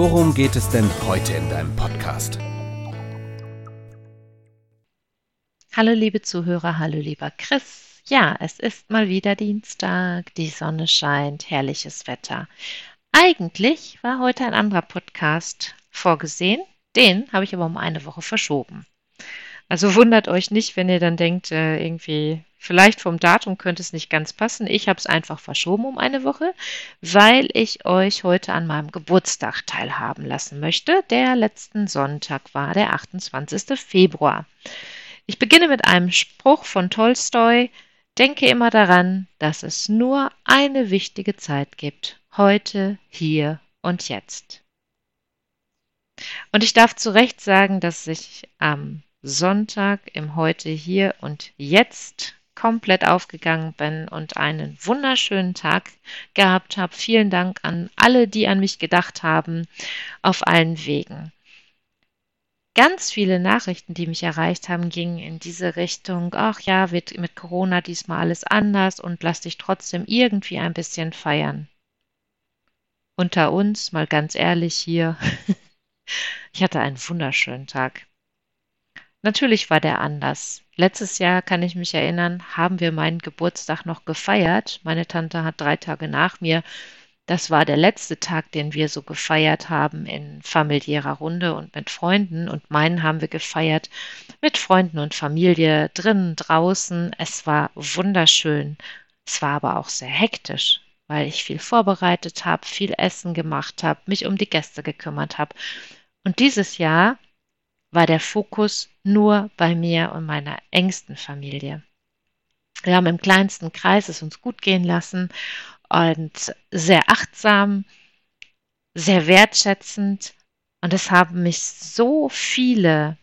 worum geht es denn heute in deinem Podcast? Hallo liebe Zuhörer, hallo lieber Chris. Ja, es ist mal wieder Dienstag, die Sonne scheint, herrliches Wetter. Eigentlich war heute ein anderer Podcast vorgesehen, den habe ich aber um eine Woche verschoben. Also wundert euch nicht, wenn ihr dann denkt, äh, irgendwie, vielleicht vom Datum könnte es nicht ganz passen. Ich habe es einfach verschoben um eine Woche, weil ich euch heute an meinem Geburtstag teilhaben lassen möchte. Der letzten Sonntag war der 28. Februar. Ich beginne mit einem Spruch von Tolstoi, Denke immer daran, dass es nur eine wichtige Zeit gibt. Heute, hier und jetzt. Und ich darf zu Recht sagen, dass ich am Sonntag im Heute, hier und jetzt komplett aufgegangen bin und einen wunderschönen Tag gehabt habe. Vielen Dank an alle, die an mich gedacht haben, auf allen Wegen ganz viele Nachrichten, die mich erreicht haben, gingen in diese Richtung, ach ja, wird mit Corona diesmal alles anders und lass dich trotzdem irgendwie ein bisschen feiern. Unter uns, mal ganz ehrlich hier, ich hatte einen wunderschönen Tag. Natürlich war der anders. Letztes Jahr, kann ich mich erinnern, haben wir meinen Geburtstag noch gefeiert. Meine Tante hat drei Tage nach mir das war der letzte Tag, den wir so gefeiert haben in familiärer Runde und mit Freunden. Und meinen haben wir gefeiert mit Freunden und Familie drinnen, draußen. Es war wunderschön. Es war aber auch sehr hektisch, weil ich viel vorbereitet habe, viel Essen gemacht habe, mich um die Gäste gekümmert habe. Und dieses Jahr war der Fokus nur bei mir und meiner engsten Familie. Wir haben im kleinsten Kreis es uns gut gehen lassen und sehr achtsam, sehr wertschätzend. Und es haben mich so viele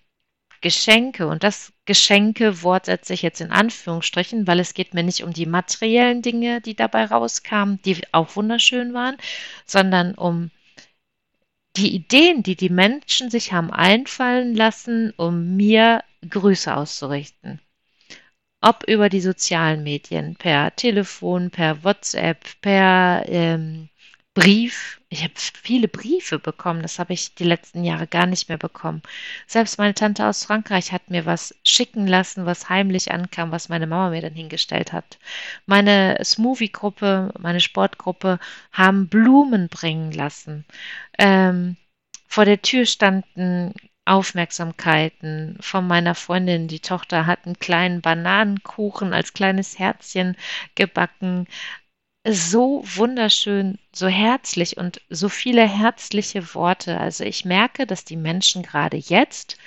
Geschenke, und das Geschenke-Wort setze ich jetzt in Anführungsstrichen, weil es geht mir nicht um die materiellen Dinge, die dabei rauskamen, die auch wunderschön waren, sondern um die Ideen, die die Menschen sich haben einfallen lassen, um mir Grüße auszurichten. Ob über die sozialen Medien, per Telefon, per WhatsApp, per ähm, Brief. Ich habe viele Briefe bekommen, das habe ich die letzten Jahre gar nicht mehr bekommen. Selbst meine Tante aus Frankreich hat mir was schicken lassen, was heimlich ankam, was meine Mama mir dann hingestellt hat. Meine Smoothie-Gruppe, meine Sportgruppe haben Blumen bringen lassen. Ähm, vor der Tür standen Aufmerksamkeiten von meiner Freundin. Die Tochter hat einen kleinen Bananenkuchen als kleines Herzchen gebacken. So wunderschön, so herzlich und so viele herzliche Worte. Also ich merke, dass die Menschen gerade jetzt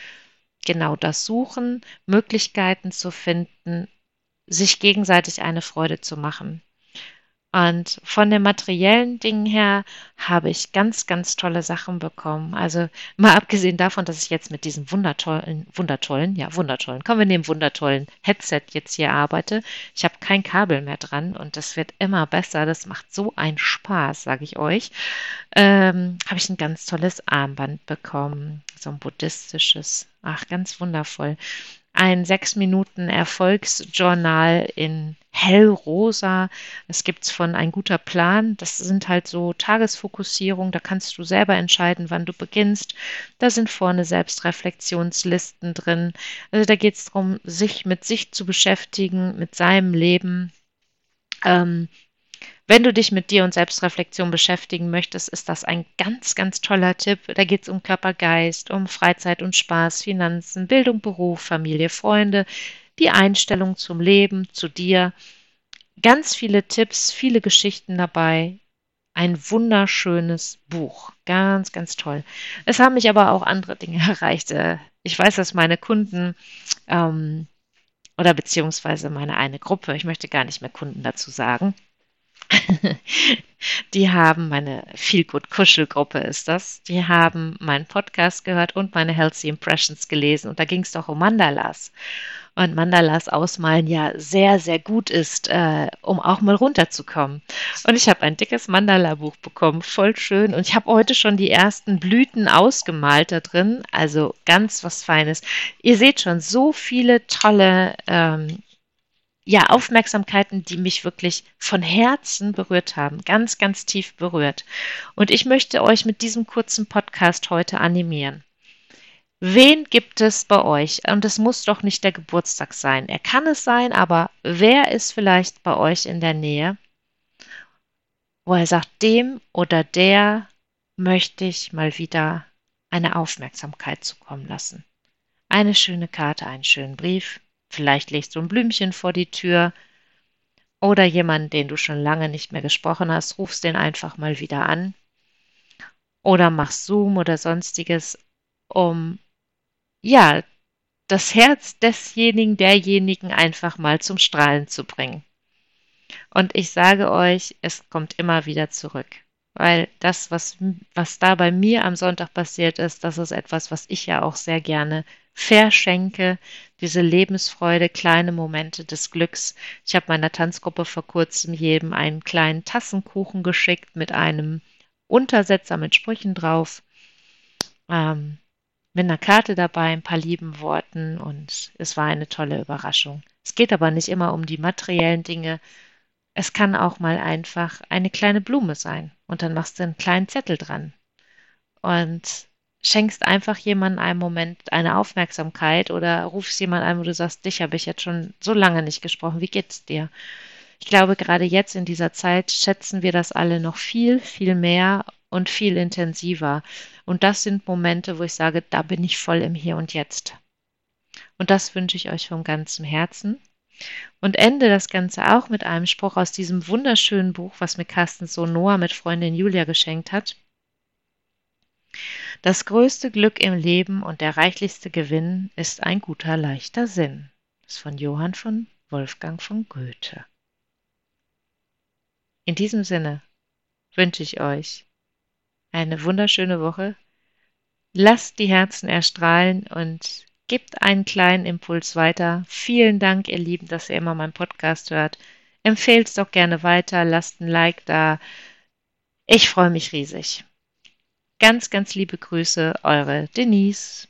genau das suchen, Möglichkeiten zu finden, sich gegenseitig eine Freude zu machen. Und von den materiellen Dingen her habe ich ganz, ganz tolle Sachen bekommen. Also mal abgesehen davon, dass ich jetzt mit diesem wundertollen, wundertollen, ja, wundertollen, kommen wir nehmen wundertollen Headset jetzt hier arbeite. Ich habe kein Kabel mehr dran und das wird immer besser. Das macht so einen Spaß, sage ich euch. Ähm, habe ich ein ganz tolles Armband bekommen. So ein buddhistisches. Ach, ganz wundervoll ein sechs Minuten Erfolgsjournal in hellrosa. Es gibt's von ein guter Plan. Das sind halt so Tagesfokussierung. Da kannst du selber entscheiden, wann du beginnst. Da sind vorne Selbstreflexionslisten drin. Also da geht es darum, sich mit sich zu beschäftigen, mit seinem Leben. Ähm, wenn du dich mit dir und Selbstreflexion beschäftigen möchtest, ist das ein ganz, ganz toller Tipp. Da geht es um Körper, Geist, um Freizeit und Spaß, Finanzen, Bildung, Beruf, Familie, Freunde, die Einstellung zum Leben, zu dir. Ganz viele Tipps, viele Geschichten dabei. Ein wunderschönes Buch. Ganz, ganz toll. Es haben mich aber auch andere Dinge erreicht. Äh, ich weiß, dass meine Kunden ähm, oder beziehungsweise meine eine Gruppe, ich möchte gar nicht mehr Kunden dazu sagen, die haben meine Feel Good Kuschelgruppe ist das. Die haben meinen Podcast gehört und meine Healthy Impressions gelesen und da ging es doch um Mandalas. Und Mandalas ausmalen ja sehr, sehr gut ist, äh, um auch mal runterzukommen. Und ich habe ein dickes Mandala-Buch bekommen, voll schön. Und ich habe heute schon die ersten Blüten ausgemalt da drin. Also ganz was Feines. Ihr seht schon so viele tolle ähm, ja, Aufmerksamkeiten, die mich wirklich von Herzen berührt haben, ganz, ganz tief berührt. Und ich möchte euch mit diesem kurzen Podcast heute animieren. Wen gibt es bei euch? Und es muss doch nicht der Geburtstag sein. Er kann es sein, aber wer ist vielleicht bei euch in der Nähe, wo er sagt, dem oder der möchte ich mal wieder eine Aufmerksamkeit zukommen lassen. Eine schöne Karte, einen schönen Brief, Vielleicht legst du ein Blümchen vor die Tür oder jemanden, den du schon lange nicht mehr gesprochen hast, rufst den einfach mal wieder an oder machst Zoom oder sonstiges, um ja, das Herz desjenigen, derjenigen einfach mal zum Strahlen zu bringen. Und ich sage euch, es kommt immer wieder zurück. Weil das, was, was da bei mir am Sonntag passiert ist, das ist etwas, was ich ja auch sehr gerne verschenke, diese Lebensfreude, kleine Momente des Glücks. Ich habe meiner Tanzgruppe vor kurzem jedem einen kleinen Tassenkuchen geschickt mit einem Untersetzer mit Sprüchen drauf, ähm, mit einer Karte dabei, ein paar lieben Worten und es war eine tolle Überraschung. Es geht aber nicht immer um die materiellen Dinge. Es kann auch mal einfach eine kleine Blume sein und dann machst du einen kleinen Zettel dran. Und schenkst einfach jemandem einen Moment eine Aufmerksamkeit oder rufst jemand an, wo du sagst, dich habe ich jetzt schon so lange nicht gesprochen, wie geht's dir? Ich glaube, gerade jetzt in dieser Zeit schätzen wir das alle noch viel, viel mehr und viel intensiver. Und das sind Momente, wo ich sage, da bin ich voll im Hier und Jetzt. Und das wünsche ich euch von ganzem Herzen. Und ende das Ganze auch mit einem Spruch aus diesem wunderschönen Buch, was mir Carsten Sohn Noah mit Freundin Julia geschenkt hat. Das größte Glück im Leben und der reichlichste Gewinn ist ein guter, leichter Sinn. Das ist von Johann von Wolfgang von Goethe. In diesem Sinne wünsche ich euch eine wunderschöne Woche. Lasst die Herzen erstrahlen und gebt einen kleinen Impuls weiter. Vielen Dank, ihr Lieben, dass ihr immer meinen Podcast hört. Empfehlt es doch gerne weiter, lasst ein Like da. Ich freue mich riesig. Ganz, ganz liebe Grüße, eure Denise.